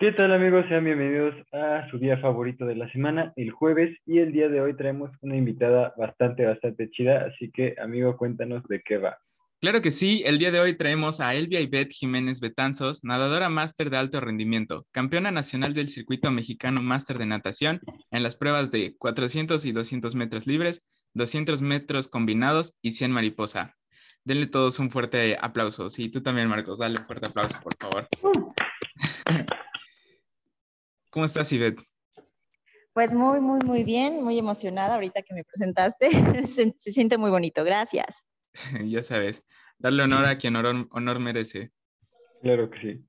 ¿Qué tal amigos? Sean bienvenidos a su día favorito de la semana, el jueves, y el día de hoy traemos una invitada bastante, bastante chida, así que amigo, cuéntanos de qué va. Claro que sí, el día de hoy traemos a Elvia Ivette Jiménez Betanzos, nadadora máster de alto rendimiento, campeona nacional del circuito mexicano máster de natación en las pruebas de 400 y 200 metros libres, 200 metros combinados y 100 mariposa. Denle todos un fuerte aplauso. Sí, tú también, Marcos, dale un fuerte aplauso, por favor. ¿Cómo estás, Ivette? Pues muy, muy, muy bien, muy emocionada ahorita que me presentaste. se, se siente muy bonito, gracias. ya sabes, darle honor a quien honor, merece. Claro que sí.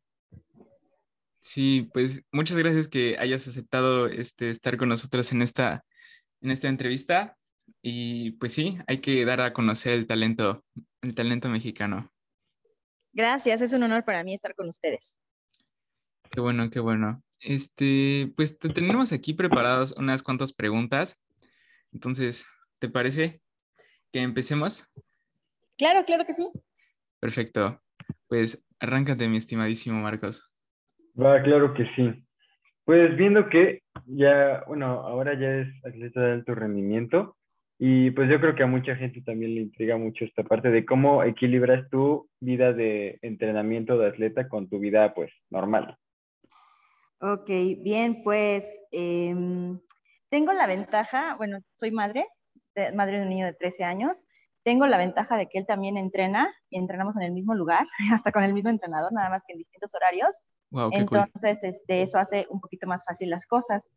Sí, pues muchas gracias que hayas aceptado este, estar con nosotros en esta, en esta entrevista. Y pues sí, hay que dar a conocer el talento, el talento mexicano. Gracias, es un honor para mí estar con ustedes. Qué bueno, qué bueno. Este, pues te tenemos aquí preparadas unas cuantas preguntas. Entonces, ¿te parece que empecemos? Claro, claro que sí. Perfecto. Pues arráncate, mi estimadísimo Marcos. Va, claro que sí. Pues viendo que ya, bueno, ahora ya es atleta de alto rendimiento y pues yo creo que a mucha gente también le intriga mucho esta parte de cómo equilibras tu vida de entrenamiento de atleta con tu vida pues normal. Ok, bien, pues em, tengo la ventaja, bueno, soy madre, madre de un niño de 13 años tengo la ventaja de que él también entrena y entrenamos en el mismo lugar, hasta con el mismo entrenador, nada más que en distintos horarios. Entonces, este, eso hace un poquito más fácil las cosas.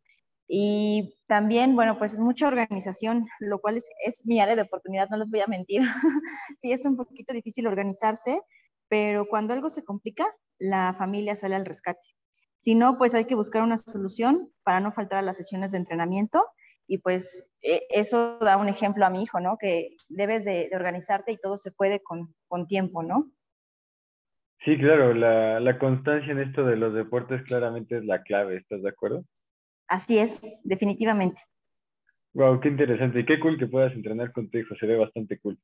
Y también, bueno, pues es mucha organización, lo cual es, es mi área de oportunidad, no les voy a mentir. sí, es un poquito difícil organizarse, pero cuando algo se complica, la familia sale al rescate. Si no, pues hay que buscar una solución para no faltar a las sesiones de entrenamiento y pues e, eso da un ejemplo a mi hijo, ¿no? Que debes de, organizarte y todo se puede con, con tiempo, ¿no? Sí, claro, la, la, constancia en esto de los deportes claramente es la clave, ¿estás de acuerdo? Así es, definitivamente. Wow, qué interesante y qué cool que puedas entrenar con tu hijo, se ve bastante cool.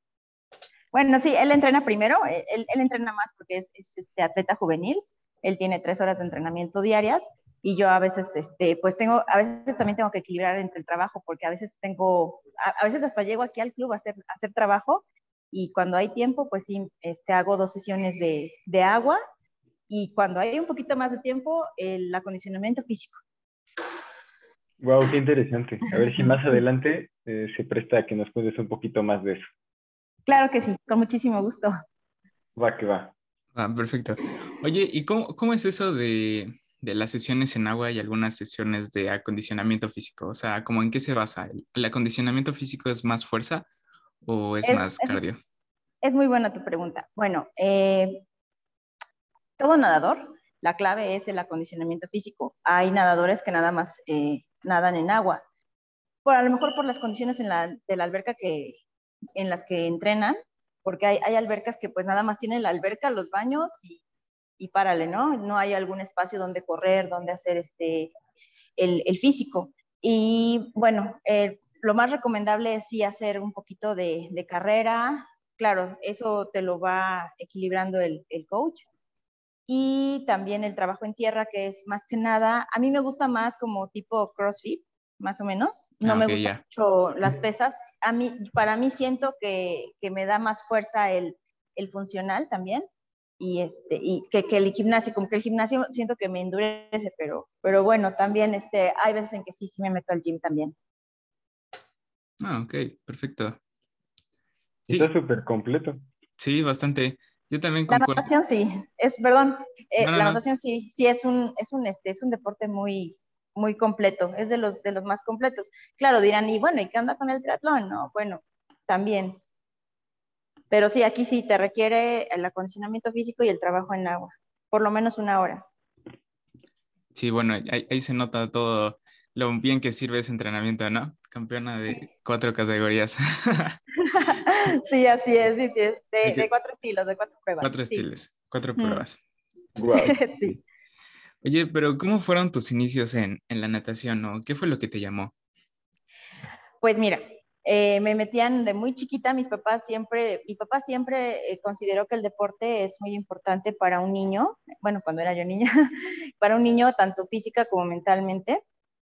Bueno, sí, él entrena primero, él, él entrena más porque es, es, este atleta juvenil, él tiene tres horas de entrenamiento diarias y yo a veces, este, pues tengo, a veces también tengo que equilibrar entre el trabajo, porque a veces tengo, a, veces hasta llego aquí al club a hacer, hacer trabajo y cuando hay tiempo, pues sí, este, hago dos sesiones de, de agua y cuando hay un poquito más de tiempo, el acondicionamiento físico. Wow, qué interesante. A ver si más adelante eh, se presta a que nos cuentes un poquito más de eso. Claro que sí, con muchísimo gusto. Va que va. Ah, perfecto. Oye, ¿y cómo, cómo es eso de, de las sesiones en agua y algunas sesiones de acondicionamiento físico? O sea, ¿cómo en qué se basa? ¿El acondicionamiento físico es más fuerza o es, más cardio? Es, muy buena tu pregunta. Bueno, eh, todo nadador, la clave es el acondicionamiento físico. Hay nadadores que nada más eh, nadan en agua. Por, a lo mejor por las condiciones en la, de la alberca que, en las que entrenan, porque hay, hay albercas que pues nada más tienen la alberca, los baños y y párale, ¿no? No hay algún espacio donde correr, donde hacer este, el, el físico. Y bueno, eh, lo más recomendable es sí hacer un poquito de, de, carrera. Claro, eso te lo va equilibrando el, el, coach. Y también el trabajo en tierra, que es más que nada, a mí me gusta más como tipo CrossFit, más o menos. No ah, me gustan mucho las pesas. A mí, para mí siento que, que me da más fuerza el, el funcional también y, este, y que, que, el gimnasio, como que el gimnasio siento que me endurece, pero, pero bueno, también este, hay veces en que sí, sí me meto al gym también. Ah, ok, perfecto. Sí. Está súper completo. Sí, bastante. Yo también La natación sí, es, perdón, eh, la natación sí, sí es un, es un, este, es un deporte muy, muy completo, es de los, de los más completos. Claro, dirán, y bueno, ¿y qué anda con el triatlón? No, bueno, también, pero sí, aquí sí te requiere el acondicionamiento físico y el trabajo en agua, por lo menos una hora. Sí, bueno, ahí, se nota todo lo bien que sirve ese entrenamiento, ¿no? Campeona de cuatro categorías. sí, así es, sí, sí, de, cuatro estilos, de cuatro pruebas. Cuatro estilos, cuatro pruebas. Wow. sí. Oye, pero ¿cómo fueron tus inicios en, en la natación, no? ¿Qué fue lo que te llamó? Pues mira, eh, me metían de muy chiquita, mis papás siempre, mi papá siempre eh, consideró que el deporte es muy importante para un niño, bueno, cuando era yo niña, para un niño tanto física como mentalmente,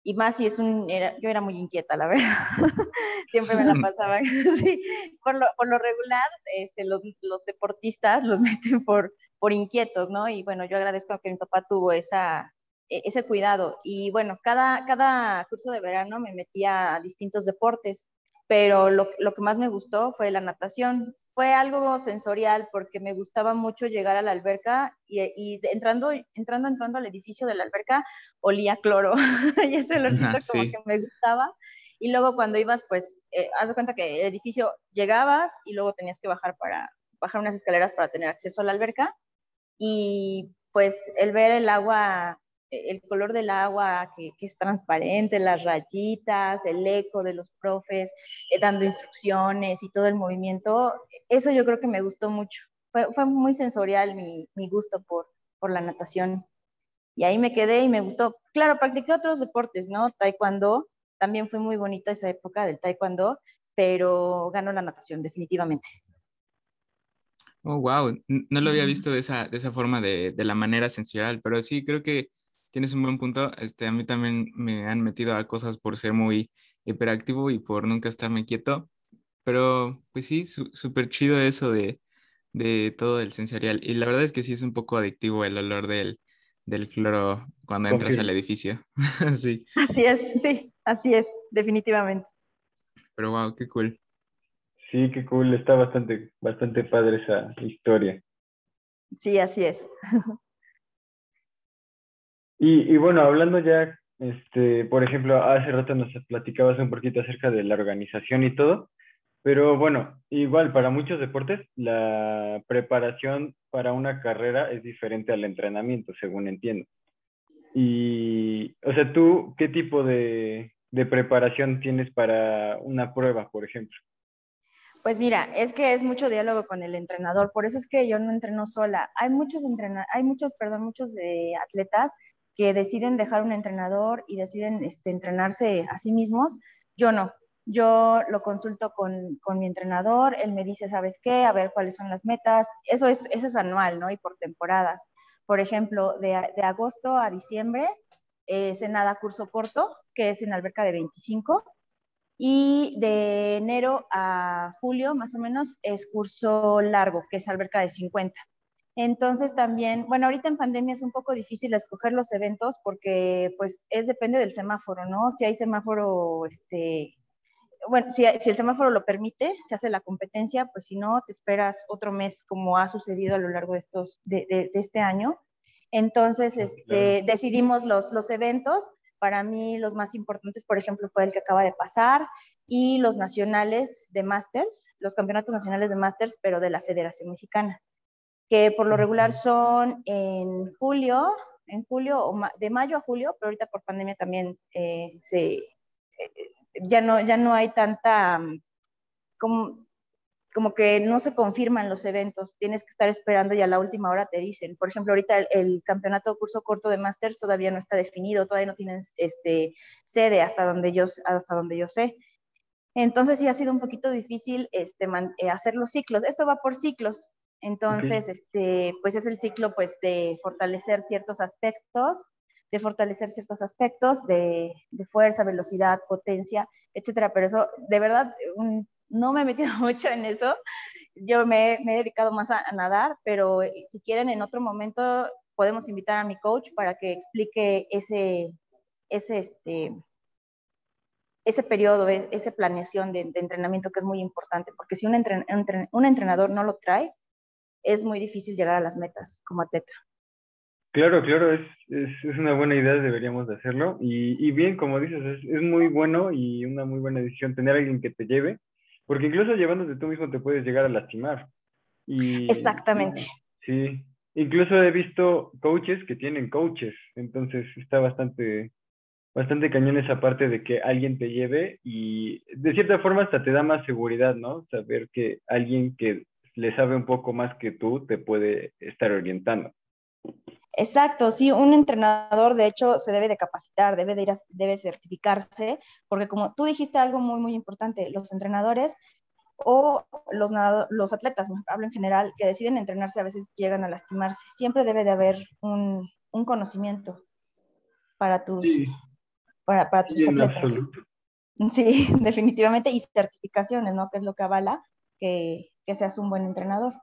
y más si es un, yo era muy inquieta, la verdad, siempre me la pasaba, sí, por, lo, por lo regular, este, los, los, deportistas los meten por, por inquietos, ¿no? Y bueno, yo agradezco que mi papá tuvo esa, e, ese cuidado, y bueno, cada, cada curso de verano me metía a distintos deportes, pero lo, lo, que más me gustó fue la natación. Fue algo sensorial porque me gustaba mucho llegar a la alberca y, y entrando, entrando, entrando al edificio de la alberca olía cloro y ese olorcito como que me gustaba. Y luego cuando ibas, pues, eh, haz de cuenta que el edificio llegabas y luego tenías que bajar para bajar unas escaleras para tener acceso a la alberca y pues el ver el agua el color del agua que, es transparente, las rayitas, el eco de los profes eh, dando instrucciones y todo el movimiento, eso yo creo que me gustó mucho. Fue, fue muy sensorial mi, mi gusto por, por, la natación. Y ahí me quedé y me gustó. Claro, practiqué otros deportes, ¿no? Taekwondo, también fue muy bonita esa época del taekwondo, pero ganó la natación definitivamente. Oh, wow, no lo había visto de esa, de esa forma, de, de la manera sensorial, pero sí creo que tienes un buen punto. Este, a mí también me han metido a cosas por ser muy hiperactivo y por nunca estarme quieto. Pero pues sí, súper chido eso de, de, todo el sensorial. Y la verdad es que sí es un poco adictivo el olor del, del cloro cuando entras al edificio. sí. Así es, sí, así es, definitivamente. Pero wow, qué cool. Sí, qué cool. Está bastante, bastante padre esa historia. Sí, así es. Y, bueno, hablando ya, este, por ejemplo, hace rato nos platicabas un poquito acerca de la organización y todo, pero bueno, igual para muchos deportes la preparación para una carrera es diferente al entrenamiento, según entiendo. Y, o sea, tú, ¿qué tipo de, de preparación tienes para una prueba, por ejemplo? Pues mira, es que es mucho diálogo con el entrenador, por eso es que yo no entreno sola. Hay muchos hay muchos, perdón, muchos de atletas que deciden dejar un entrenador y deciden este, entrenarse a sí mismos. Yo no. Yo lo consulto con, con, mi entrenador, él me dice, ¿sabes qué? A ver cuáles son las metas. Eso es, eso es anual, ¿no? Y por temporadas. Por ejemplo, de, de agosto a diciembre eh, se nada curso corto, que es en alberca de 25. Y de enero a julio, más o menos, es curso largo, que es alberca de 50. Entonces también, bueno, ahorita en pandemia es un poco difícil escoger los eventos porque pues es depende del semáforo, ¿no? Si hay semáforo, este, bueno, si, el semáforo lo permite, se hace la competencia, pues si no, te esperas otro mes como ha sucedido a lo largo de, estos, de, este año. Entonces, este, decidimos los, los eventos. Para mí los más importantes, por ejemplo, fue el que acaba de pasar y los nacionales de Masters, los campeonatos nacionales de Masters, pero de la Federación Mexicana que por lo regular son en julio, en julio, o de mayo a julio, pero ahorita por pandemia también eh, se, eh, ya, no, ya no hay tanta, mm, como, como que no se confirman los eventos, tienes que estar esperando y a la última hora te dicen. Por ejemplo, ahorita el, campeonato curso corto de Masters todavía no está definido, todavía no tienen este, sede hasta donde, yo, hasta donde yo sé. Entonces sí ha sido un poquito difícil este, eh, hacer los ciclos. Esto va por ciclos. Entonces, este, pues es el ciclo pues, de fortalecer ciertos aspectos, de fortalecer ciertos aspectos de, de fuerza, velocidad, potencia, etcétera. Pero eso, de verdad, no me he metido mucho en eso. Yo me, me he dedicado más a, nadar, pero eh, si quieren en otro momento podemos invitar a mi coach para que explique ese, ese, este, ese periodo, e, esa planeación de, entrenamiento que es muy importante, porque si un, un entrenador no lo trae, es muy difícil llegar a las metas como atleta. Claro, claro, es, es, una buena idea, deberíamos de hacerlo. Y, y bien, como dices, es, es, muy bueno y una muy buena decisión tener a alguien que te lleve, porque incluso llevándote tú mismo te puedes llegar a lastimar. Y, Exactamente. Sí, incluso he visto coaches que tienen coaches, entonces está bastante, bastante cañón esa parte de que alguien te lleve y de cierta forma hasta te da más seguridad, ¿no? Saber que alguien que le sabe un poco más que tú, te puede estar orientando. Exacto, sí, un entrenador de hecho se debe de capacitar, debe de ir debe certificarse, porque como tú dijiste algo muy, muy importante, los entrenadores o los, los atletas, hablo en general, que deciden entrenarse a veces llegan a lastimarse. Siempre debe de haber un, un conocimiento para tus, para, para, tus atletas. Sí, definitivamente, y certificaciones, ¿no? Que es lo que avala que, que seas un buen entrenador.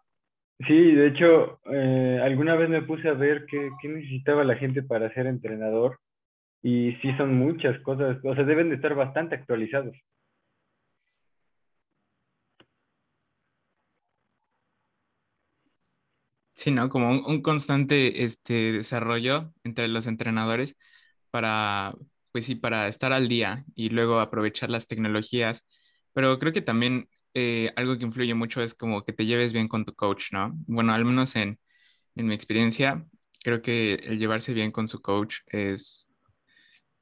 Sí, de hecho, eh, alguna vez me puse a ver qué, qué, necesitaba la gente para ser entrenador y sí son muchas cosas, o sea, deben de estar bastante actualizados. Sí, ¿no? Como un, constante este, desarrollo entre los entrenadores para, pues sí, para estar al día y luego aprovechar las tecnologías. Pero creo que también eh, algo que influye mucho es como que te lleves bien con tu coach, ¿no? Bueno, al menos en, en mi experiencia, creo que el llevarse bien con su coach es,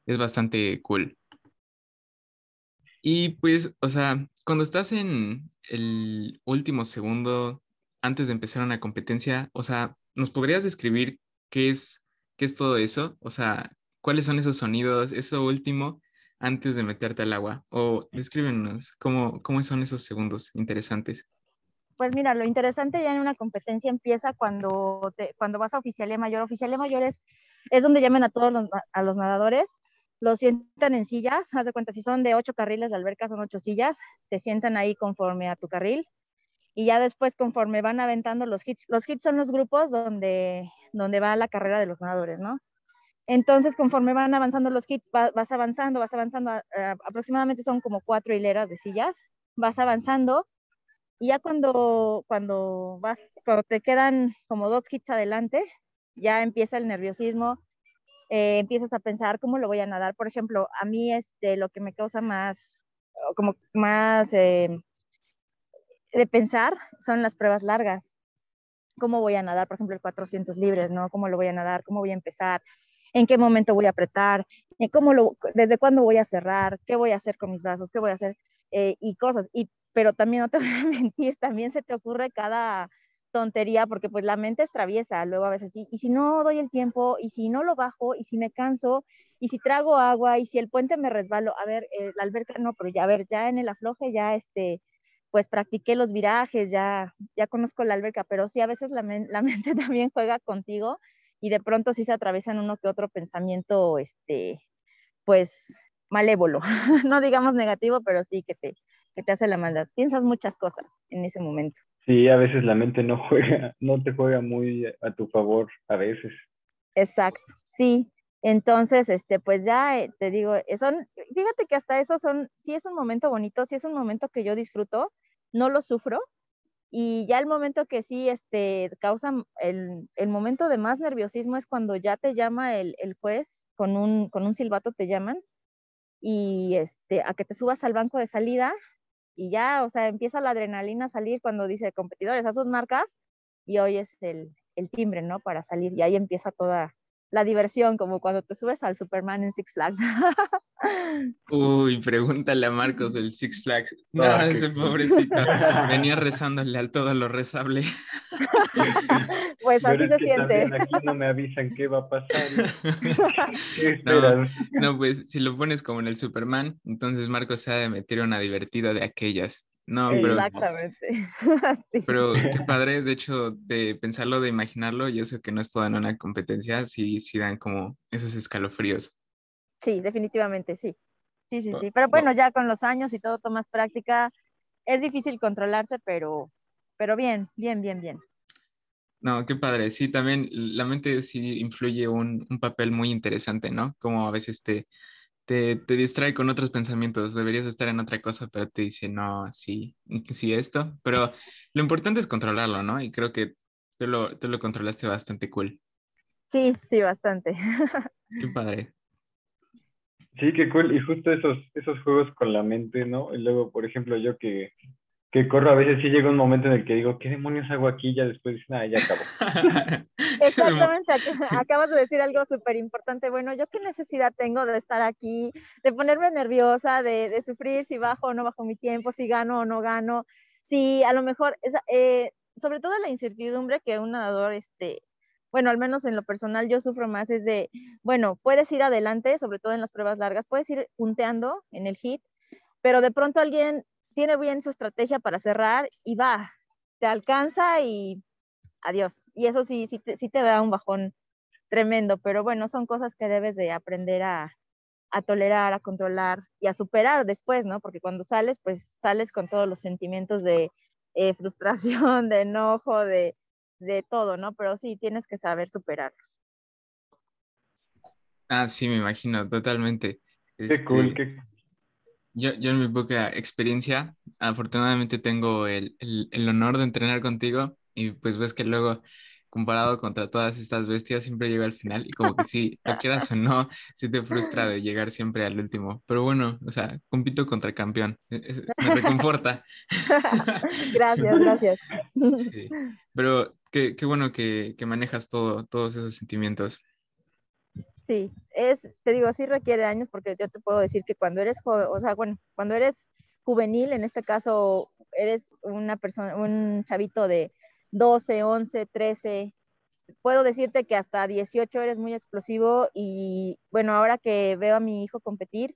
es bastante cool. Y pues, o sea, cuando estás en el último segundo antes de empezar una competencia, o sea, ¿nos podrías describir qué es, qué es todo eso? O sea, ¿cuáles son esos sonidos, eso último, antes de meterte al agua? O descríbenos cómo, cómo son esos segundos interesantes. Pues mira, lo interesante ya en una competencia empieza cuando, te, cuando vas a oficialía mayor. Oficialía mayor es, es donde llaman a todos los, a los nadadores, los sientan en sillas, haz de cuenta, si son de ocho carriles, la alberca son ocho sillas, te sientan ahí conforme a tu carril, y ya después conforme van aventando los hits, los hits son los grupos donde, donde va la carrera de los nadadores, ¿no? Entonces, conforme van avanzando los hits, vas avanzando, vas avanzando, aproximadamente son como cuatro hileras de sillas, vas avanzando y ya cuando, cuando, vas, cuando te quedan como dos hits adelante, ya empieza el nerviosismo, eh, empiezas a pensar cómo lo voy a nadar. Por ejemplo, a mí este, lo que me causa más, como más eh, de pensar son las pruebas largas. ¿Cómo voy a nadar, por ejemplo, el 400 libres, ¿no? ¿Cómo lo voy a nadar? ¿Cómo voy a empezar? ¿En qué momento voy a apretar? ¿Cómo lo, ¿Desde cuándo voy a cerrar? ¿Qué voy a hacer con mis brazos? ¿Qué voy a hacer? Eh, y cosas. Y, pero también no te voy a mentir, también se te ocurre cada tontería porque pues la mente es traviesa, luego a veces sí, y si no doy el tiempo, y si no lo bajo, y si me canso, y si trago agua, y si el puente me resbalo, a ver, eh, la alberca no, pero ya, a ver, ya en el afloje ya este, pues practiqué los virajes, ya, ya conozco la alberca, pero sí a veces la, la mente también juega contigo y de pronto sí se atraviesan uno que otro pensamiento, este, pues malévolo, no digamos negativo, pero sí que te, que te hace la maldad. Piensas muchas cosas en ese momento. Sí, a veces la mente no juega, no te juega muy a tu favor, a veces. Exacto, sí. Entonces, este, pues ya eh, te digo, eh, son, fíjate que hasta eso son, sí es un momento bonito, sí es un momento que yo disfruto, no lo sufro. Y ya el momento que sí este, causa, el, el momento de más nerviosismo es cuando ya te llama el, el, juez, con un, con un silbato te llaman, y este, a que te subas al banco de salida, y ya, o sea, empieza la adrenalina a salir cuando dice competidores a sus marcas, y hoy es el, el timbre, ¿no? Para salir, y ahí empieza toda, la diversión, como cuando te subes al Superman en Six Flags. Uy, pregúntale a Marcos del Six Flags. No, ese pobrecito venía rezándole al todo lo rezable. pues así se siente. Aquí no me avisan qué va a pasar. ¿Qué no, no, pues si lo pones como en el Superman, entonces Marcos se ha de meter una divertida de aquellas. No, pero. Exactamente. Pero qué padre, de hecho, de pensarlo, de imaginarlo, yo sé que no es toda en una competencia, sí, sí dan como esos escalofríos. Sí, definitivamente, sí. Sí, sí, sí. Pero bueno, ya con los años y todo tomas práctica, es difícil controlarse, pero, pero bien, bien, bien, bien. No, qué padre. Sí, también la mente sí influye un, un papel muy interesante, ¿no? Como a veces te, te, te, distrae con otros pensamientos, deberías estar en otra cosa, pero te dice, no, sí, sí esto, pero lo importante es controlarlo, ¿no? Y creo que tú lo, tú lo controlaste bastante cool. Sí, sí, bastante. Qué padre. Sí, qué cool. Y justo esos, esos juegos con la mente, ¿no? Y luego, por ejemplo, yo que que corro, a veces sí llega un momento en el que digo, ¿qué demonios hago aquí? Ya después, nada, ya acabó. Exactamente, acabas de decir algo súper importante. Bueno, ¿yo qué necesidad tengo de estar aquí, de ponerme nerviosa, de, de, sufrir si bajo o no bajo mi tiempo, si gano o no gano? Si a lo mejor, eh, sobre todo la incertidumbre que un nadador este, bueno, al menos en lo personal yo sufro más, es de, bueno, puedes ir adelante, sobre todo en las pruebas largas, puedes ir punteando en el hit, pero de pronto alguien tiene bien su estrategia para cerrar y va, te alcanza y adiós. Y eso sí, sí te, sí te da un bajón tremendo, pero bueno, son cosas que debes de aprender a, a tolerar, a controlar y a superar después, ¿no? Porque cuando sales, pues sales con todos los sentimientos de eh, frustración, de enojo, de, de todo, ¿no? Pero sí, tienes que saber superarlos. Ah, sí, me imagino, totalmente. Qué cool, qué yo, yo en mi poca experiencia, afortunadamente tengo el, el, el honor de entrenar contigo y pues ves que luego comparado contra todas estas bestias siempre llego al final y como que sí, lo quieras o no, sí te frustra de llegar siempre al último. Pero bueno, o sea, compito contra campeón, e, me reconforta. gracias, gracias. Sí, pero qué, qué bueno que, que manejas todo, todos esos sentimientos. Sí, es, te digo, sí requiere años porque yo te puedo decir que cuando eres joven, o sea, bueno, cuando eres juvenil, en este caso, eres una persona, un chavito de 12, 11, 13, puedo decirte que hasta 18 eres muy explosivo y bueno, ahora que veo a mi hijo competir,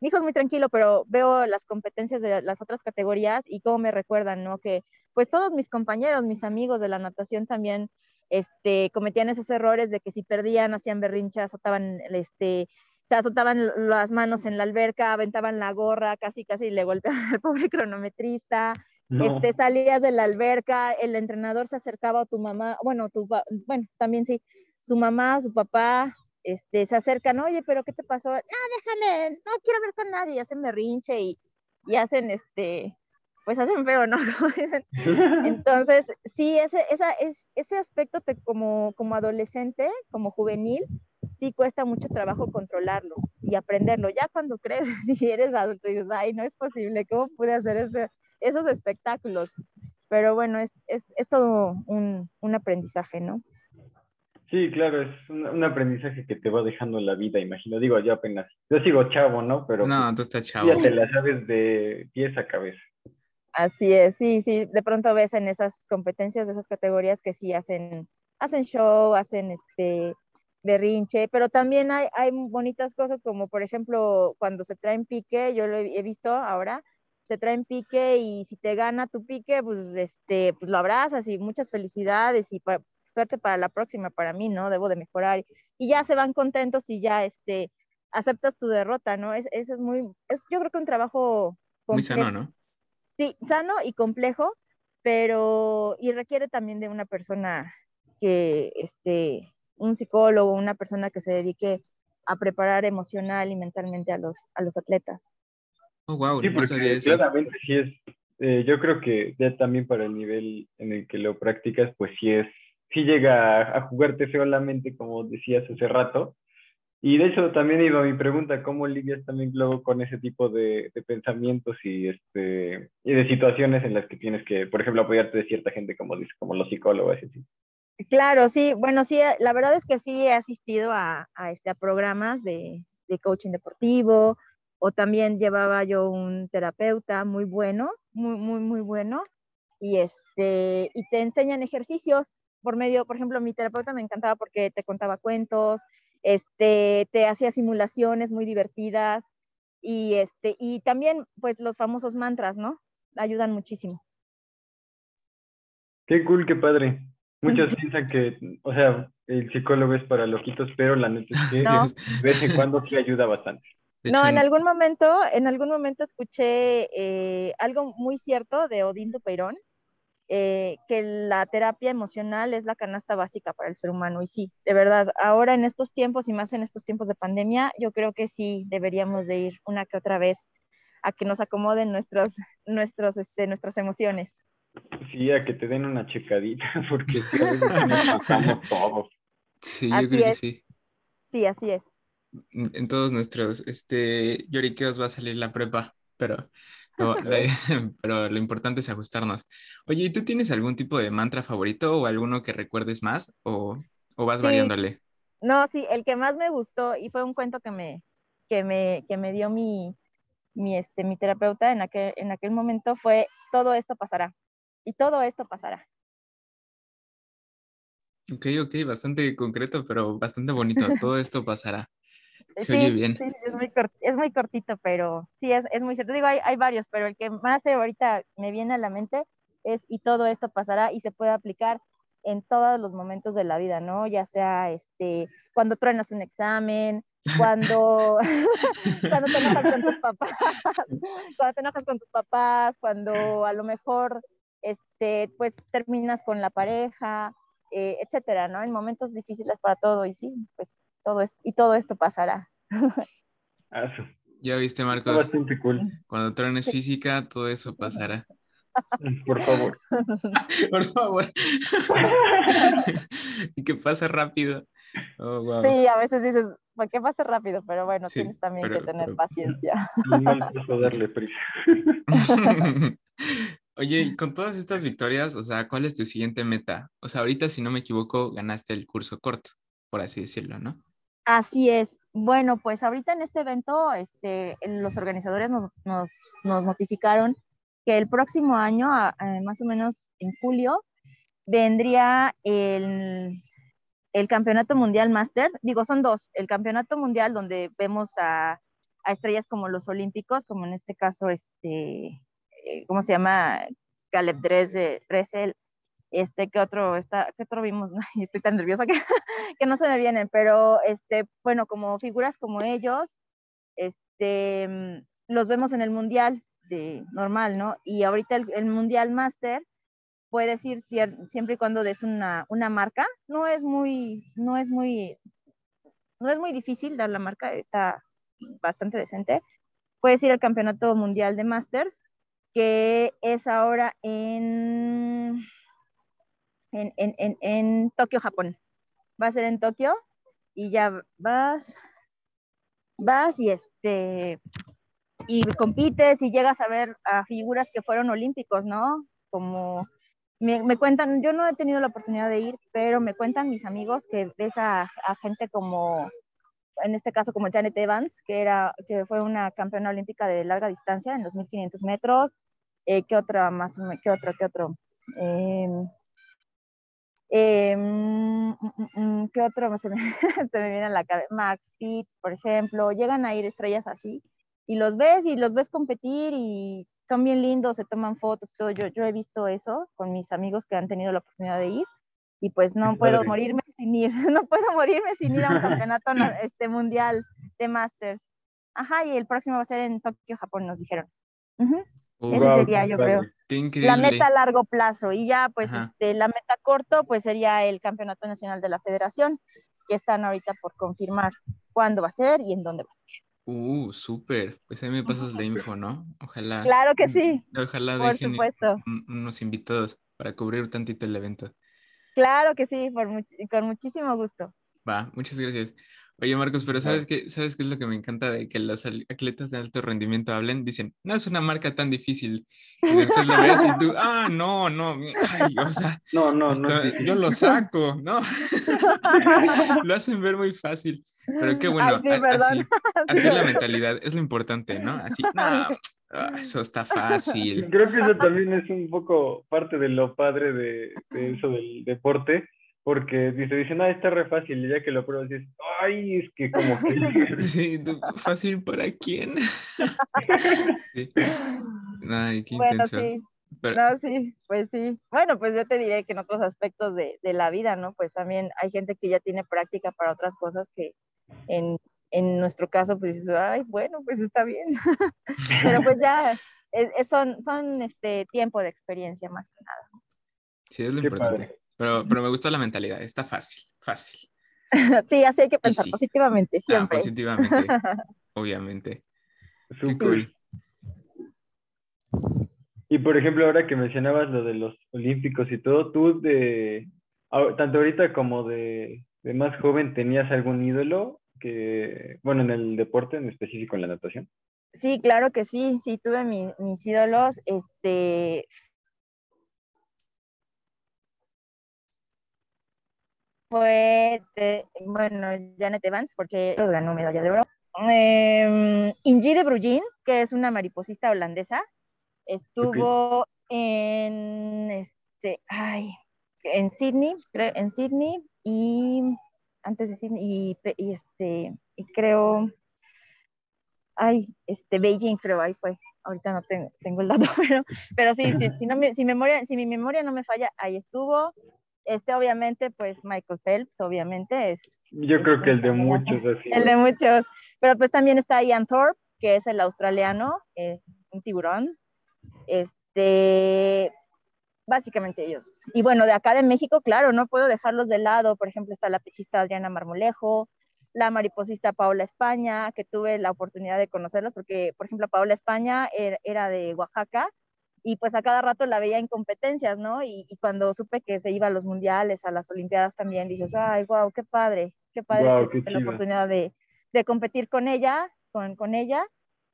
mi hijo es muy tranquilo, pero veo las competencias de las otras categorías y cómo me recuerdan, ¿no? Que pues todos mis compañeros, mis amigos de la natación también este, cometían esos errores de que si perdían, hacían berrinchas, azotaban, este, se azotaban las manos en la alberca, aventaban la gorra, casi, casi le golpeaban al pobre cronometrista. Este, salías de la alberca, el entrenador se acercaba a tu mamá, bueno, tu, bueno, también sí, su mamá, su papá, este, se acercan, oye, pero ¿qué te pasó? No, déjame, no quiero hablar con nadie, hacen berrinche y, y hacen, este, pues hacen feo, ¿no? Entonces, sí, ese, esa, es, ese aspecto te, como, como adolescente, como juvenil, sí cuesta mucho trabajo controlarlo y aprenderlo. Ya cuando crees, si eres adulto, dices, ay, no es posible, ¿cómo pude hacer ese, esos espectáculos? Pero bueno, es, es, es todo un, un, aprendizaje, ¿no? Sí, claro, es un, un, aprendizaje que te va dejando la vida, imagino. Digo, yo apenas, yo sigo chavo, ¿no? Pero no, pues, tú estás chavo. Ya te la sabes de pies a cabeza. Así es, sí, sí, de pronto ves en esas competencias de esas categorías que sí hacen, hacen show, hacen este berrinche, pero también hay, hay bonitas cosas como por ejemplo cuando se traen pique, yo lo he, visto ahora, se traen pique y si te gana tu pique, pues este, pues lo abrazas y muchas felicidades y para, suerte para la próxima para mí, ¿no? Debo de mejorar y ya se van contentos y ya este aceptas tu derrota, ¿no? Es, eso es muy, es yo creo que un trabajo muy sano, ¿no? Sí, sano y complejo, pero y requiere también de una persona que, este, un psicólogo, una persona que se dedique a preparar emocional y mentalmente a los, a los atletas. Oh, wow, sí, porque claramente sí es, eh, yo creo que ya también para el nivel en el que lo practicas, pues sí es, sí llega a, a jugarte feo la mente, como decías hace rato, y de hecho también iba mi pregunta, ¿cómo lidias también luego con ese tipo de, de, pensamientos y, este, y de situaciones en las que tienes que, por ejemplo, apoyarte de cierta gente como, como los psicólogos? Así? Claro, sí, bueno, sí, la verdad es que sí he asistido a, a, este, a programas de, de coaching deportivo o también llevaba yo un terapeuta muy bueno, muy, muy, muy bueno, y, este, y te enseñan ejercicios por medio, por ejemplo, mi terapeuta me encantaba porque te contaba cuentos, este, te hacía simulaciones muy divertidas y, este, y también pues los famosos mantras, ¿no? Ayudan muchísimo. Qué cool, qué padre. Muchos piensan que, o sea, el psicólogo es para loquitos, pero la neta es que no. de vez en cuando sí ayuda bastante. No, en algún momento, en algún momento escuché eh, algo muy cierto de Odín Dupeirón, eh, que la terapia emocional es la canasta básica para el ser humano. Y sí, de verdad, ahora en estos tiempos y más en estos tiempos de pandemia, yo creo que sí deberíamos de ir una que otra vez a que nos acomoden nuestros, nuestros, este, nuestras emociones. Sí, a que te den una checadita, porque sí, estamos todos. Sí, yo así creo es. que sí. Sí, así es. En todos nuestros este, lloriqueos va a salir la prepa, pero no, la, pero lo importante es ajustarnos. Oye, ¿y tú tienes algún tipo de mantra favorito o alguno que recuerdes más o, o vas sí. variándole? No, sí, el que más me gustó y fue un cuento que me, que me, que me dio mi, mi, este, mi terapeuta en aquel, en aquel momento fue, todo esto pasará y todo esto pasará. Ok, ok, bastante concreto, pero bastante bonito. Todo esto pasará. Se oye bien. Sí, es muy, es muy cortito, pero sí, es, es muy cierto. Digo, hay, hay, varios, pero el que más ahorita me viene a la mente es y todo esto pasará y se puede aplicar en todos los momentos de la vida, ¿no? Ya sea este, cuando truenas un examen, cuando, cuando te enojas con tus papás, cuando te enojas con tus papás, cuando a lo mejor este, pues terminas con la pareja, eh, etcétera, ¿no? En momentos difíciles para todo y sí, pues todo esto, y todo esto pasará. Ya viste, Marcos. Bastante cool. Cuando truenes física, todo eso pasará. Por favor. Por favor. y que pase rápido. Oh, wow. Sí, a veces dices, ¿para qué pase rápido? Pero bueno, sí, tienes también pero, que tener pero... paciencia. No a darle prisa. Oye, y con todas estas victorias, o sea, ¿cuál es tu siguiente meta? O sea, ahorita, si no me equivoco, ganaste el curso corto, por así decirlo, ¿no? Así es. Bueno, pues ahorita en este evento, este, los organizadores nos, notificaron que el próximo año, eh, más o menos en julio, vendría el, el Campeonato Mundial Master. Digo, son dos. El Campeonato Mundial donde vemos a, a estrellas como los Olímpicos, como en este caso, este, eh, ¿cómo se llama? Caleb Dressel, este, ¿qué otro, está, ¿qué otro vimos? Estoy tan nerviosa que, que no se me vienen, pero, este, bueno, como figuras como ellos, este, mm, los vemos en el Mundial, de normal, ¿no? Y ahorita el, el Mundial Master puedes ir siempre y cuando des una, una, marca. No es muy, no es muy, no es muy difícil dar la marca, está bastante decente. Puedes ir al Campeonato Mundial de Masters, que es ahora en, en, en, en, en Tokio, Japón. Va a ser en Tokio y ya vas, vas y este, y compites y llegas a ver a figuras que fueron olímpicos, ¿no? Como me, me, cuentan, yo no he tenido la oportunidad de ir, pero me cuentan mis amigos que ves a, a, gente como, en este caso como Janet Evans, que, era, que fue una campeona olímpica de larga distancia en los 1500 metros. Eh, ¿Qué otra más? ¿Qué otro? ¿Qué otro? Eh, eh, ¿Qué otro se me, se me viene a la cabeza? Mark Spitz, por ejemplo. Llegan a ir estrellas así y los ves y los ves competir y son bien lindos, se toman fotos, todo. Yo, yo he visto eso con mis amigos que han tenido la oportunidad de ir y pues no puedo morirme sin ir, no puedo morirme sin ir a un campeonato este, mundial de Masters. Ajá, y el próximo va a ser en Tokio, Japón, nos dijeron. Uh -huh. Oh, Ese sería, yo creo, la meta a largo plazo. Y ya, pues, este, la meta corto, pues sería el Campeonato Nacional de la Federación, que están ahorita por confirmar cuándo va a ser y en dónde va a ser. Uh, súper. Pues ahí me pasas la info, ¿no? Ojalá. Claro que sí. Ojalá por dejen supuesto. unos invitados para cubrir tantito el evento. Claro que sí, por much con muchísimo gusto. Va, muchas gracias. Oye, Marcos, pero ¿sabes qué, ¿sabes qué es lo que me encanta de que los atletas de alto rendimiento hablen? Dicen, no es una marca tan difícil. Y después lo ves y tú, ah, no, no, ay, o sea, no, no, no, yo lo saco, ¿no? lo hacen ver muy fácil. Pero qué bueno, Ay, sí, así, así la mentalidad es lo importante, ¿no? Así, no, eso está fácil. Creo que eso también es un poco parte de lo padre de, de eso del deporte, porque dice, dicen, ah, está re fácil, y ya que lo pruebas dices, ay, es que como que... Sí, fácil para quién. sí. Ay, qué bueno, intenso. sí. Pero... No, sí, pues sí. Bueno, pues yo te diré que en otros aspectos de, de, la vida, ¿no? Pues también hay gente que ya tiene práctica para otras cosas que en, en nuestro caso, pues dices, ay, bueno, pues está bien. Pero pues ya es, es, son, son este tiempo de experiencia más que nada. Sí, es lo Qué importante. Padre. Pero, pero me gusta la mentalidad, está fácil, fácil. sí, así hay que pensar sí. positivamente, siempre. Ah, positivamente, obviamente. Qué cool. Y por ejemplo, ahora que mencionabas lo de los olímpicos y todo, tú de, tanto ahorita como de, de más joven, ¿tenías algún ídolo que, bueno, en el deporte, en específico en la natación? Sí, claro que sí, sí, tuve mi, mis ídolos, este, fue, de, bueno, Janet Evans, porque ganó medalla de oro. Eh, Ingi de Brugin, que es una mariposista holandesa, estuvo okay. en, este, ay, en Sydney, en Sydney y antes de Sydney y, este, y creo, ay, este, Beijing creo, ahí fue. Ahorita no tengo, tengo el dato, pero, pero sí, si, no si, memoria, si mi memoria no me falla, ahí estuvo. Este, obviamente, pues Michael Phelps, obviamente es. Yo creo que el de muchos, así. El de muchos. Pero pues también está Ian Thorpe, que es el australiano, eh, un tiburón. Este, básicamente ellos. Y bueno, de acá de México, claro, no puedo dejarlos de lado. Por ejemplo, está la pechista Adriana Marmolejo, la mariposista Paola España, que tuve la oportunidad de conocerlos, porque, por ejemplo, Paola España er, era de Oaxaca y pues a cada rato la veía en competencias, ¿no? Y, cuando supe que se iba a los mundiales, a las Olimpiadas también, dices, ay, wow, qué padre, qué padre que la oportunidad de, de, competir con ella, con, con ella,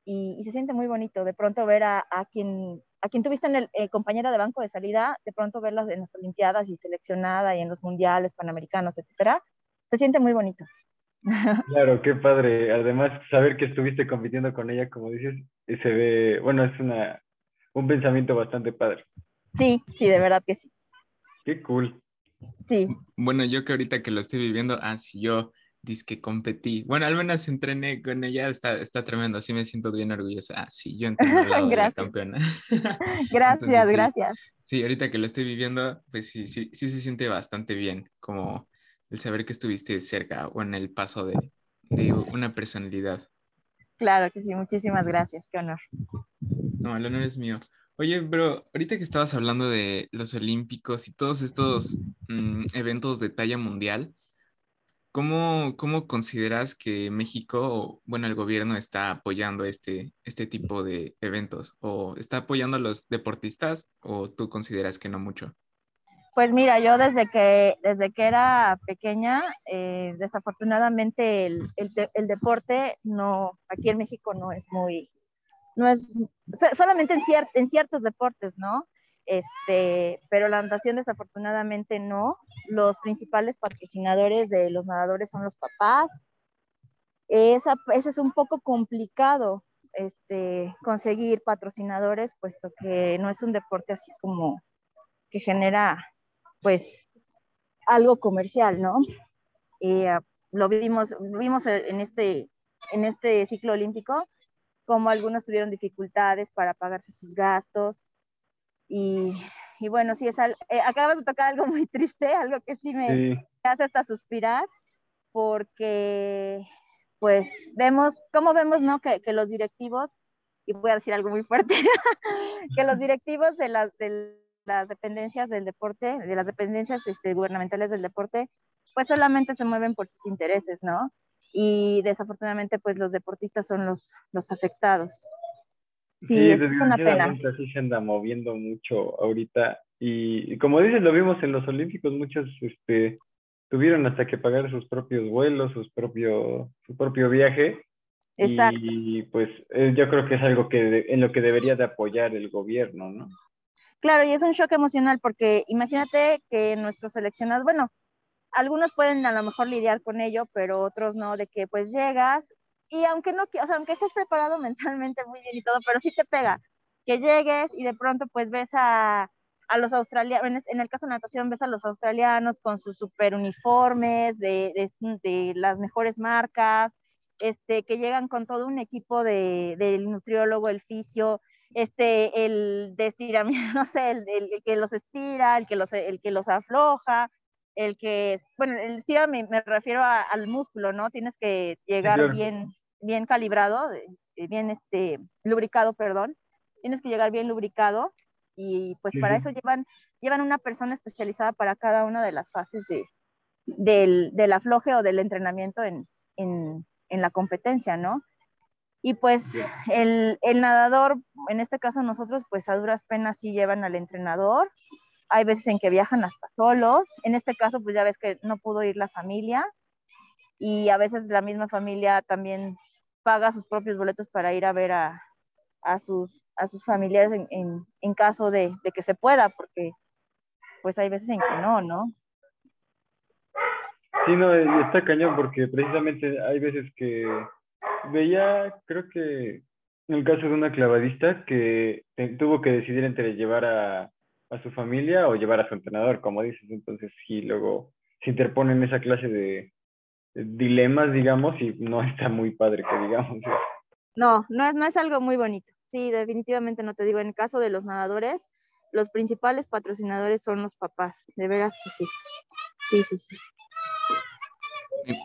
y, se siente muy bonito de pronto ver a, a quien a quien tuviste en el eh, compañera de banco de salida, de pronto verlas en las Olimpiadas y seleccionada y en los mundiales panamericanos, etcétera, se siente muy bonito. Claro, qué padre. Además, saber que estuviste compitiendo con ella, como dices, se ve, bueno, es una, un pensamiento bastante padre. Sí, sí, de verdad que sí. Qué cool. Sí. Bueno, yo que ahorita que lo estoy viviendo, ah, sí, yo dice que competí. Bueno, al menos entrené con ella, está, está tremendo, así me siento bien orgullosa. Ah, sí, yo entrené al lado de la campeona. gracias, gracias. Sí, ahorita que lo estoy viviendo, pues sí, sí, sí se siente bastante bien, como el saber que estuviste cerca o en el paso de, de una personalidad. Claro que sí, muchísimas gracias, qué honor. No, el honor es mío. Oye, pero ahorita que estabas hablando de los Olímpicos y todos estos mm, eventos de talla mundial, ¿Cómo, ¿Cómo, consideras que México, bueno, el gobierno está apoyando este, este tipo de eventos? ¿O está apoyando a los deportistas o tú consideras que no mucho? Pues mira, yo desde que, desde que era pequeña, eh, desafortunadamente el, el, el, deporte no, aquí en México no es muy, no es, solamente en, en ciertos deportes, ¿no? Este, pero la natación desafortunadamente no. Los principales patrocinadores de los nadadores son los papás. Esa, ese es un poco complicado este, conseguir patrocinadores, puesto que no es un deporte así como que genera, pues, algo comercial, ¿no? Eh, lo vimos, vimos en este, en este ciclo olímpico, como algunos tuvieron dificultades para pagarse sus gastos, y, y bueno, sí, es eh, acabas de tocar algo muy triste, algo que sí me hace hasta suspirar, porque pues vemos, ¿cómo vemos, no? Que, que, los directivos, y voy a decir algo muy fuerte, que los directivos de, las de las dependencias del deporte, de las dependencias este, gubernamentales del deporte, pues solamente se mueven por sus intereses, ¿no? Y desafortunadamente, pues los deportistas son los, los afectados. Sí, es, una pena. Así se anda moviendo mucho ahorita. Y, como dices, lo vimos en los Olímpicos, muchos este, tuvieron hasta que pagar sus propios vuelos, sus propio, su propio viaje. Exacto. Y pues eh, yo creo que es algo que en lo que debería de apoyar el gobierno, ¿no? Claro, y es un shock emocional porque imagínate que nuestros seleccionados, bueno, algunos pueden a lo mejor lidiar con ello, pero otros no, de que pues llegas, y aunque no, o sea, aunque estés preparado mentalmente muy bien y todo, pero sí te pega que llegues y de pronto pues ves a, a los australianos, en el caso de natación ves a los australianos con sus super uniformes de, de, de, las mejores marcas, este, que llegan con todo un equipo de, del nutriólogo, el fisio, este, el de estiramiento, no sé, el, el, que los estira, el que los, el que los afloja, el que, bueno, el estira me, me refiero al músculo, ¿no? Tienes que llegar bien, bien calibrado, bien este, lubricado, perdón. Tienes que llegar bien lubricado y pues para eso llevan, llevan una persona especializada para cada una de las fases de, del, del afloje o del entrenamiento en, en, en la competencia, ¿no? Y pues el, el, nadador, en este caso nosotros, pues a duras penas sí llevan al entrenador. Hay veces en que viajan hasta solos. En este caso, pues ya ves que no pudo ir la familia. Y a veces la misma familia también paga sus propios boletos para ir a ver a, a sus, a sus familiares en, en, caso de, de, que se pueda, porque pues hay veces en que no, ¿no? Sí, no, está cañón porque precisamente hay veces que veía, creo que en el caso de una clavadista que tuvo que decidir entre llevar a, a su familia o llevar a su entrenador, como dices. Entonces, sí, luego se interponen esa clase de, dilemas, digamos, y no está muy padre que digamos. No, no es, no es algo muy bonito. Sí, definitivamente no te digo. En el caso de los nadadores, los principales patrocinadores son los papás. De veras que sí. Sí, sí, sí.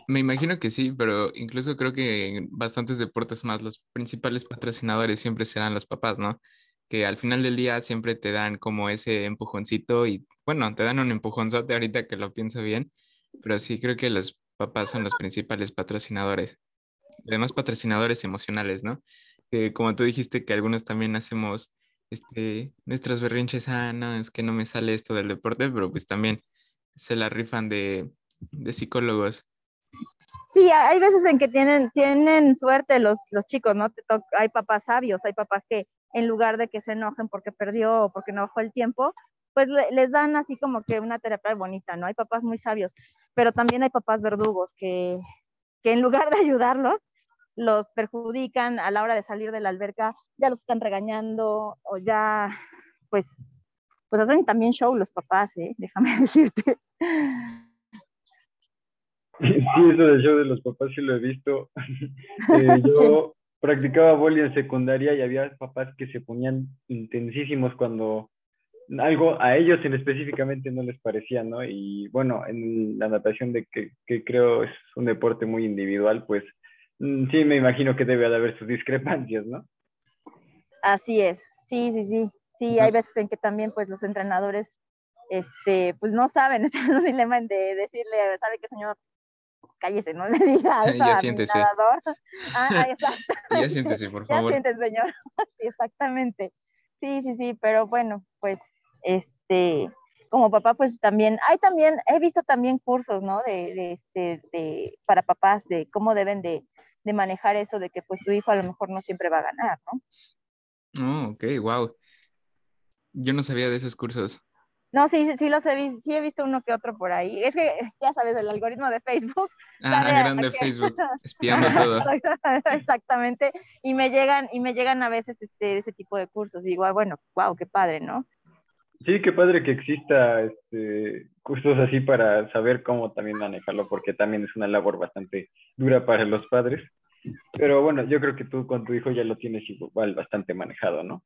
Me imagino que sí, pero incluso creo que en bastantes deportes más los principales patrocinadores siempre serán los papás, ¿no? Que al final del día siempre te dan como ese empujoncito y bueno, te dan un empujonzote ahorita que lo pienso bien, pero sí creo que los papás son los principales patrocinadores. Además, patrocinadores emocionales, ¿no? Que como tú dijiste que algunos también hacemos este, nuestros berrinches, ah, no, es que no me sale esto del deporte, pero pues también se la rifan de, de psicólogos. Sí, hay veces en que tienen, tienen suerte los, los chicos, ¿no? hay papás sabios, hay papás que en lugar de que se enojen porque perdió o porque no fue el tiempo, pues les dan así como que una terapia bonita, ¿no? Hay papás muy sabios, pero también hay papás verdugos que, que en lugar de ayudarlos, los perjudican a la hora de salir de la alberca, ya los están regañando o ya, pues, pues hacen también show los papás, ¿eh? Déjame decirte. Sí, eso del show de los papás sí lo he visto. Eh, yo practicaba boli en secundaria y había papás que se ponían intensísimos cuando algo a ellos en específicamente no les parecía, ¿no? Y bueno, en la natación de que, que creo es un deporte muy individual, pues mm, sí me imagino que debe de haber sus discrepancias, ¿no? Así es, sí, sí, sí. Sí, hay veces en que también pues los entrenadores este, pues no saben, están en un dilema de decirle, ¿sabe qué señor? Cállese, no le diga eso ya a siéntese. nadador. Ah, ya siéntese, por favor. Ya siéntese, señor. Sí, exactamente. Sí, sí, sí, pero bueno, pues este, como papá, pues también, hay también, he visto también cursos, ¿no? De, este, de, para papás, de cómo deben de, de, manejar eso, de que pues tu hijo a lo mejor no siempre va a ganar, ¿no? Oh, ok, wow. Yo no sabía de esos cursos. No, sí, sí los he visto, sí he visto uno que otro por ahí. Es que, ya sabes, el algoritmo de Facebook. Ah, grande Facebook, espiando todo. Exactamente, y me llegan, y me llegan a veces este, ese tipo de cursos. digo, ah, bueno, wow, qué padre, ¿no? Sí, qué padre que exista este, cursos así para saber cómo también manejarlo, porque también es una labor bastante dura para los padres. Pero bueno, yo creo que tú con tu hijo ya lo tienes igual bastante manejado, ¿no?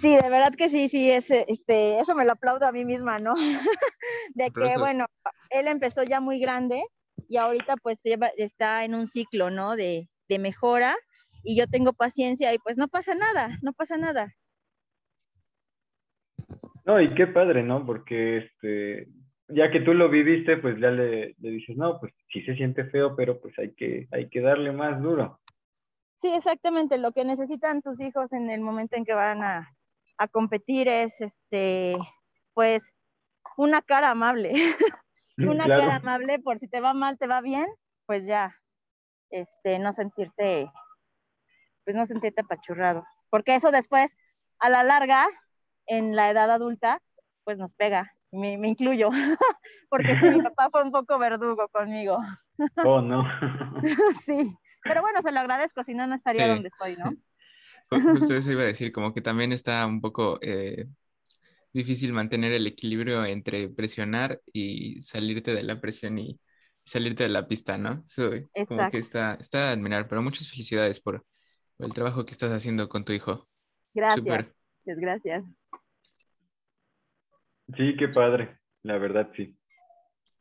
Sí, de verdad que sí, sí, es, este, eso me lo aplaudo a mí misma, ¿no? de que, bueno, él empezó ya muy grande y ahorita pues está en un ciclo, ¿no? De, de mejora y yo tengo paciencia y pues no pasa nada, no pasa nada. No, y qué padre, ¿no? Porque este, ya que tú lo viviste, pues ya le, le, dices, no, pues sí se siente feo, pero pues hay que, hay que darle más duro. Sí, exactamente. Lo que necesitan tus hijos en el momento en que van a, competir es, este, pues, una cara amable. una cara amable por si te va mal, te va bien, pues ya, este, no sentirte, pues no sentirte apachurrado. Porque eso después, a la larga, en la edad adulta, pues nos pega. Me, me incluyo, porque mi papá fue un poco verdugo conmigo. oh, no. sí. Pero bueno, se lo agradezco, si no, no estaría donde estoy, ¿no? Justo eso iba a decir, como que también está un poco eh, difícil mantener el equilibrio entre presionar y salirte de la presión y salirte de la pista, ¿no? como que está, está a admirar, pero muchas felicidades por, el trabajo que estás haciendo con tu hijo. Gracias. Gracias. Sí, qué padre, la verdad sí.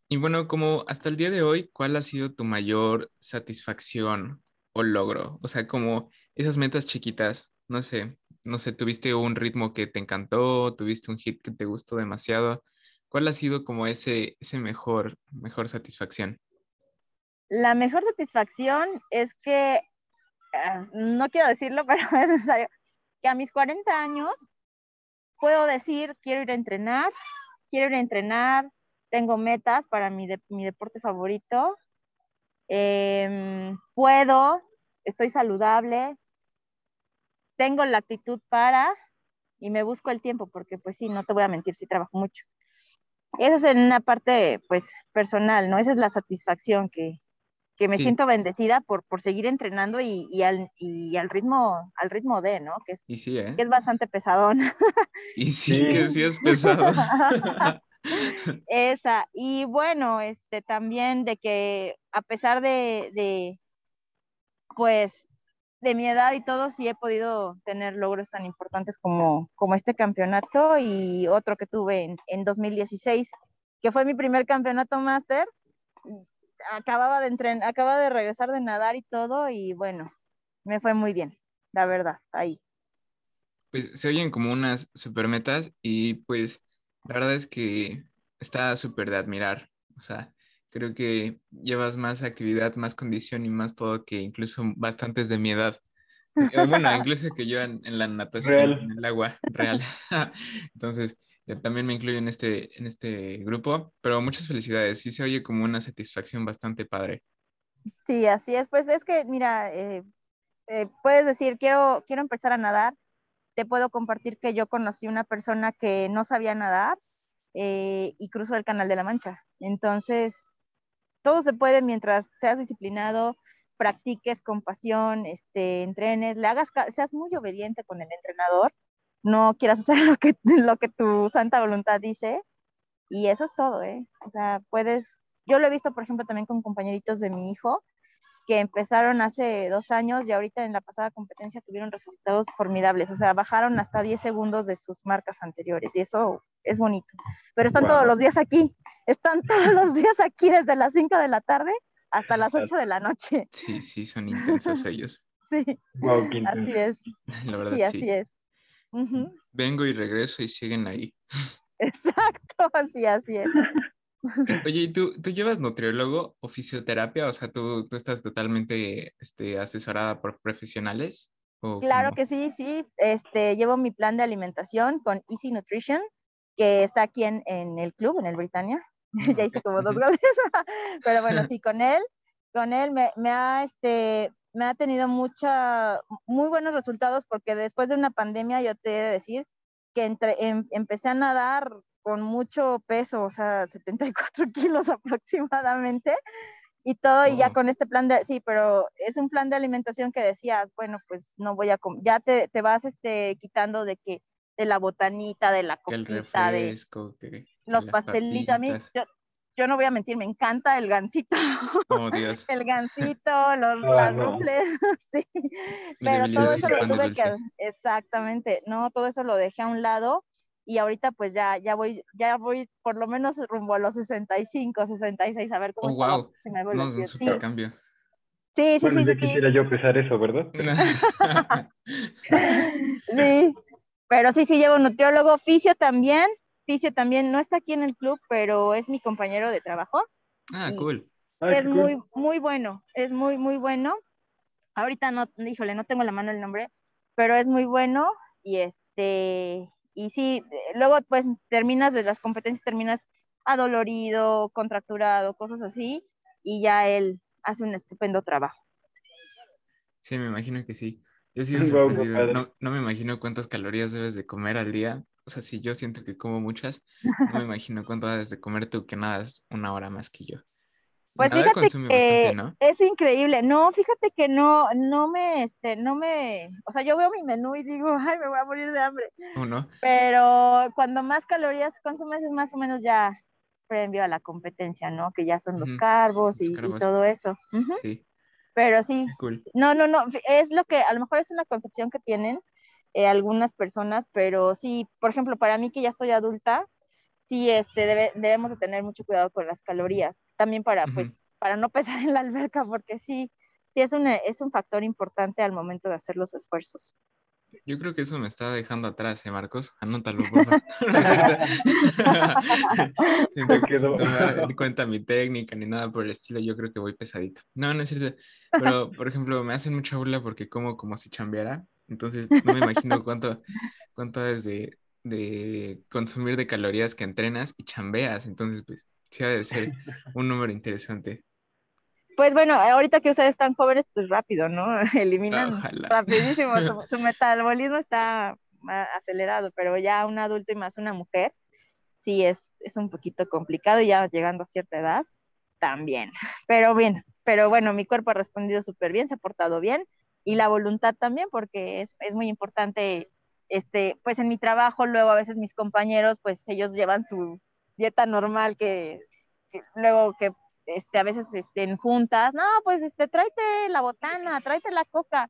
Y bueno, como hasta el día de hoy, ¿cuál ha sido tu mayor satisfacción o logro? O sea, como esas metas chiquitas, no sé, no sé, tuviste un ritmo que te encantó, tuviste un hit que te gustó demasiado. ¿Cuál ha sido como ese, ese mejor, mejor satisfacción? La mejor satisfacción es que, ah, no quiero decirlo, pero es necesario, que a mis 40 años puedo decir, quiero ir a entrenar, quiero ir a entrenar, tengo metas para mi, mi deporte favorito, em, puedo, estoy saludable, tengo la actitud para y me busco el tiempo, porque pues sí, no te voy a mentir, sí trabajo mucho. Esa es en una parte pues personal, ¿no? Esa es la satisfacción que, que me siento bendecida por, por seguir entrenando y, y, al, y al ritmo al ritmo de, ¿no? Que es, ¿eh? que es bastante pesadón. Y sí, que sí es pesado. Esa, y bueno, este también de que a pesar de, de, pues, de mi edad y todo, sí he podido tener logros tan importantes como, como este campeonato y otro que tuve en, en 2016, que fue mi primer campeonato máster acababa de entrenar, acaba de regresar de nadar y todo, y bueno, me fue muy bien, la verdad, ahí. Pues se oyen como unas super metas y pues la verdad es que está súper de admirar. O sea, creo que llevas más actividad, más condición y más todo que incluso bastantes de mi edad. Eh, bueno, incluso que yo en, la natación, en el agua real. Entonces, también me incluyo en este, en este grupo, pero muchas felicidades, sí se oye como una satisfacción bastante padre. Sí, así es, pues es que, mira, eh, eh, puedes decir, quiero, quiero empezar a nadar, te puedo compartir que yo conocí una persona que no sabía nadar eh, y cruzó el Canal de la Mancha. Entonces, todo se puede mientras seas disciplinado, practiques con pasión, este, entrenes, le hagas, seas muy obediente con el entrenador no quieras hacer lo que, lo que tu santa voluntad dice. Y eso es todo, ¿eh? O sea, puedes, yo lo he visto, por ejemplo, también con compañeritos de mi hijo, que empezaron hace dos años y ahorita en la pasada competencia tuvieron resultados formidables. O sea, bajaron hasta 10 segundos de sus marcas anteriores y eso es bonito. Pero están todos los días aquí, están todos los días aquí desde las 5 de la tarde hasta las 8 de la noche. Sí, sí, son intensos ellos. sí, así es. La verdad, sí, así es. Vengo y regreso y siguen ahí. Exacto, así, así es. Oye, ¿y tú, tú llevas nutriólogo o fisioterapia? O sea, ¿tú, tú estás totalmente este, asesorada por profesionales? claro que sí, sí. Este, llevo mi plan de alimentación con Easy Nutrition, que está aquí en, en el club, en el Britannia. Ah, ya hice como dos goles. Pero bueno, sí, con él, con él me, me ha, este, me ha tenido mucha, muy buenos resultados porque después de una pandemia yo te he de decir que entre, em, empecé a nadar con mucho peso, o sea, 74 kilos aproximadamente, y todo, y ya con este plan de, sí, pero es un plan de alimentación que decías, bueno, pues no voy a comer, ya te, te, vas este, quitando de que, de la botanita, de la coquita, de los pastelitos, a mí, yo no voy a mentir, me encanta el gansito. Oh, Dios. el gansito, los, ah, las rufles, sí. Pero todo eso lo tuve que, exactamente, no, todo eso lo dejé a un lado y ahorita pues ya, ya voy, ya voy por lo menos rumbo a los 65, 66, a ver cómo oh, wow. se me no, es un super cambio. Sí, sí, bueno, sí. ya quisiera yo pesar eso, ¿verdad? sí, pero sí, sí llevo nutriólogo, fisio también, Fisio también no está aquí en el club, pero es mi compañero de trabajo. Ah, cool. Ah, es muy, muy bueno, es muy, muy bueno. Ahorita no, híjole, no tengo la mano el nombre, pero es muy bueno y este, y sí, luego pues terminas de las competencias, terminas adolorido, contracturado, cosas así, y ya él hace un estupendo trabajo. Sí, me imagino que sí. Yo sí no, no me imagino cuántas calorías debes de comer al día o sea, si yo siento que como muchas, no me imagino cuánto debes de comer tú que nadas una hora más que yo. Pues fíjate que es increíble. No, fíjate que no, no me, este, no me, o sea, yo veo mi menú y digo, ay, me voy a morir de hambre. ¿O no? Pero cuando más calorías consumes es más o menos ya previo a la competencia, ¿no? Que ya son los carbos, y, todo eso. Sí. Pero sí. Cool. No, no, no, es lo que, a lo mejor es una concepción que tienen, eh, algunas personas, pero sí, por ejemplo, para mí que ya estoy adulta, sí este, debemos de tener mucho cuidado con las calorías, también para, pues, para no pesar en la alberca, porque sí, sí es un, es un factor importante al momento de hacer los esfuerzos. Yo creo que eso me está dejando atrás, ¿eh, Marcos? Anótalo, por favor. Siento que no me cuenta mi técnica ni nada por el estilo. Yo creo que voy pesadito. No, no es cierto. Pero, por ejemplo, me hacen mucha burla porque como como si chambeara. Entonces, no me imagino cuánto, cuánto es de, de consumir de calorías que entrenas y chambeas. Entonces, pues, sí ha de ser un número interesante. Pues bueno, ahorita que ustedes están jóvenes, pues rápido, ¿no? Eliminan rapidísimo, su, metabolismo está acelerado, pero ya un adulto y más una mujer, sí es, es un poquito complicado, ya llegando a cierta edad, también. Pero bien, pero bueno, mi cuerpo ha respondido súper bien, se ha portado bien y la voluntad también, porque es, es, muy importante, este, pues en mi trabajo luego a veces mis compañeros, pues ellos llevan su dieta normal que, luego que este, a veces estén juntas, no, pues este, tráete la botana, tráete la coca,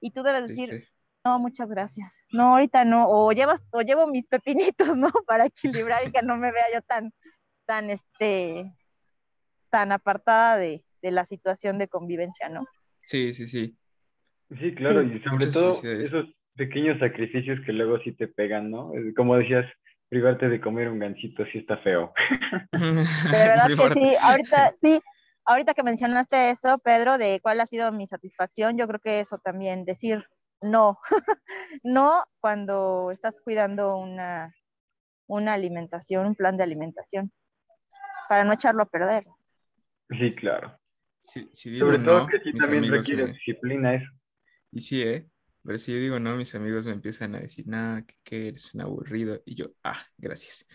y tú debes decir, no, muchas gracias, no, ahorita no, o llevas, o llevo mis pepinitos, ¿no? Para equilibrar y que no me vea yo tan, tan, este, tan apartada de, de la situación de convivencia, ¿no? Sí, sí, sí. Sí, claro, y sobre todo esos pequeños sacrificios que luego sí te pegan, ¿no? Como decías, privarte de comer un gansito sí está feo. De verdad que sí, ahorita sí, ahorita que mencionaste eso, Pedro, de cuál ha sido mi satisfacción, yo creo que eso también, decir no, no cuando estás cuidando una, una alimentación, un plan de alimentación, para no echarlo a perder. Sí, claro. Sí, sí Sobre todo no, que sí también requiere me- disciplina eso. Y sí, ¿eh? Pero si yo digo no, mis amigos me empiezan a decir, nada, que, que eres un aburrido. Y yo, ah, gracias.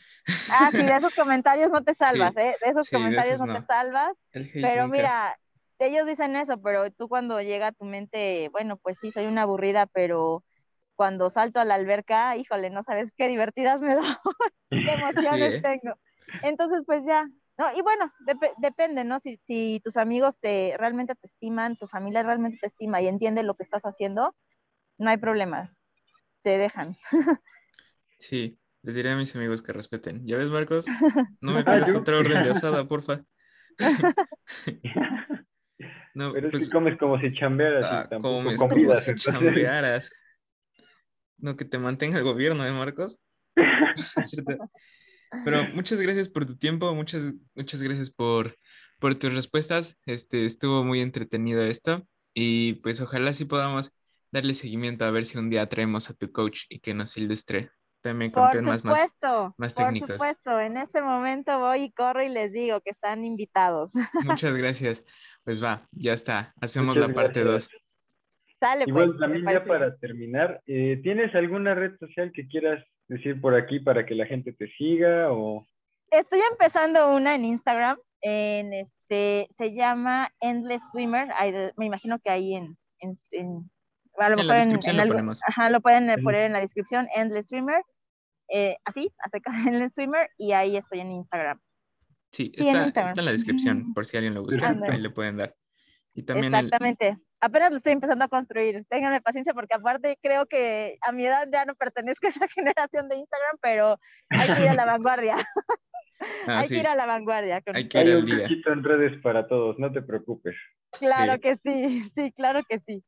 Ah, sí, de esos comentarios no te salvas, ¿eh? De esos sí, de comentarios esos no, te salvas. Pero nunca- mira, ellos dicen eso, pero tú cuando llega a tu mente, bueno, pues sí, soy una aburrida, pero cuando salto a la alberca, híjole, no sabes qué divertidas me doy, qué emociones ¿eh? tengo. Entonces, pues ya, ¿no? Y bueno, dep- depende, ¿no? Si, si tus amigos te realmente te estiman, tu familia realmente te estima y entiende lo que estás haciendo, no hay problema, te dejan. Sí, les diré a mis amigos que respeten. ¿Ya ves, Marcos? No me Ah, pidas otra orden de asada, porfa. No, Pero es pues, que comes como si chambearas ah, y tampoco comes comidas. como si chambearas. No, que te mantenga el gobierno, ¿eh, Marcos? Es cierto. Pero muchas gracias por tu tiempo, muchas, muchas gracias por, por tus respuestas. Este, estuvo muy entretenido esto y pues ojalá sí podamos darle seguimiento a ver si un día traemos a tu coach y que nos ilustre también con Por temas más. supuesto, más por técnicos. supuesto, en este momento voy y corro y les digo que están invitados. Muchas gracias. Pues va, ya está. Hacemos Muchas la parte gracias. 2. Sale Igual pues, me también ya para terminar, eh, ¿tienes alguna red social que quieras decir por aquí para que la gente te siga o Estoy empezando una en Instagram, en este, se llama Endless Swimmer, me imagino que ahí en, en, en- a lo en mejor en- descripción en lo algo- ponemos. ajá, lo pueden eh, poner en la descripción, Endless Swimmer, eh, así, acerca de Endless Swimmer, y ahí estoy en Instagram. Sí, Sí, en está, Instagram. está en la descripción, por si alguien lo busca, ahí le pueden dar. Y también el, Exactamente. Apenas lo estoy empezando a construir. Ténganme paciencia porque aparte creo que a mi edad ya no pertenezco a esa generación de Instagram, pero hay que ir a la vanguardia. ah, hay sí, que ir a la vanguardia. con Hay que ir al un día. en redes para todos? No te preocupes. Claro sí. que sí, sí, claro que sí.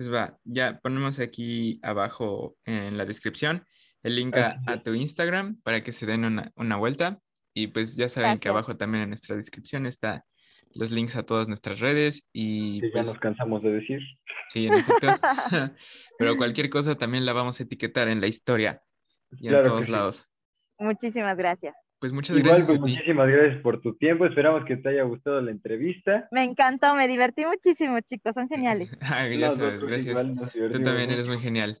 Pues va, ya ponemos aquí abajo en la descripción el link a, tu Instagram para que se den una, una vuelta. Y pues ya saben que abajo también en nuestra descripción está los links a todas nuestras redes y ya pues nos cansamos de decir. sí, en efecto. Pero cualquier cosa también la vamos a etiquetar en la historia y en Claro todos sí. lados. Muchísimas gracias. Pues muchas Igual, gracias pues a ti. muchísimas gracias por tu tiempo. Esperamos que te haya gustado la entrevista. Me encantó, me divertí muchísimo, chicos, son geniales. Ah, Nosotros gracias. nos Tú también eres muy genial.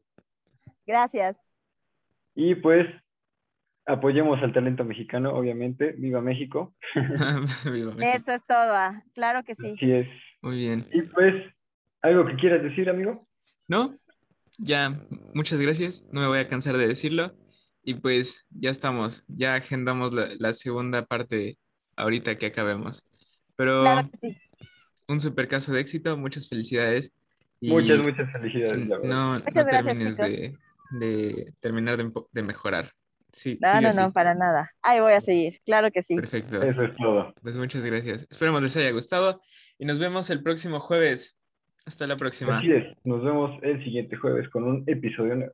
Gracias. Y pues apoyemos al talento mexicano, obviamente. Viva México. Viva México. Eso es todo, ah, claro que sí. Así es. Muy bien. Y pues, ¿algo que quieras decir, amigo? ¿No? Ya, muchas gracias. No me voy a cansar de decirlo. Y pues ya estamos. Ya agendamos la, la segunda parte ahorita que acabemos. Pero Claro que sí. un super caso de éxito. Muchas felicidades. Y Muchas, muchas felicidades, la no, Muchas no gracias, termines de, de terminar de, de mejorar. Sí, No, no, así. no, para nada. Ahí voy a seguir, claro que sí. Perfecto. Eso es todo. Pues muchas gracias. Esperemos les haya gustado y nos vemos el próximo jueves. Hasta la próxima. Así es. Nos vemos el siguiente jueves con un episodio nuevo.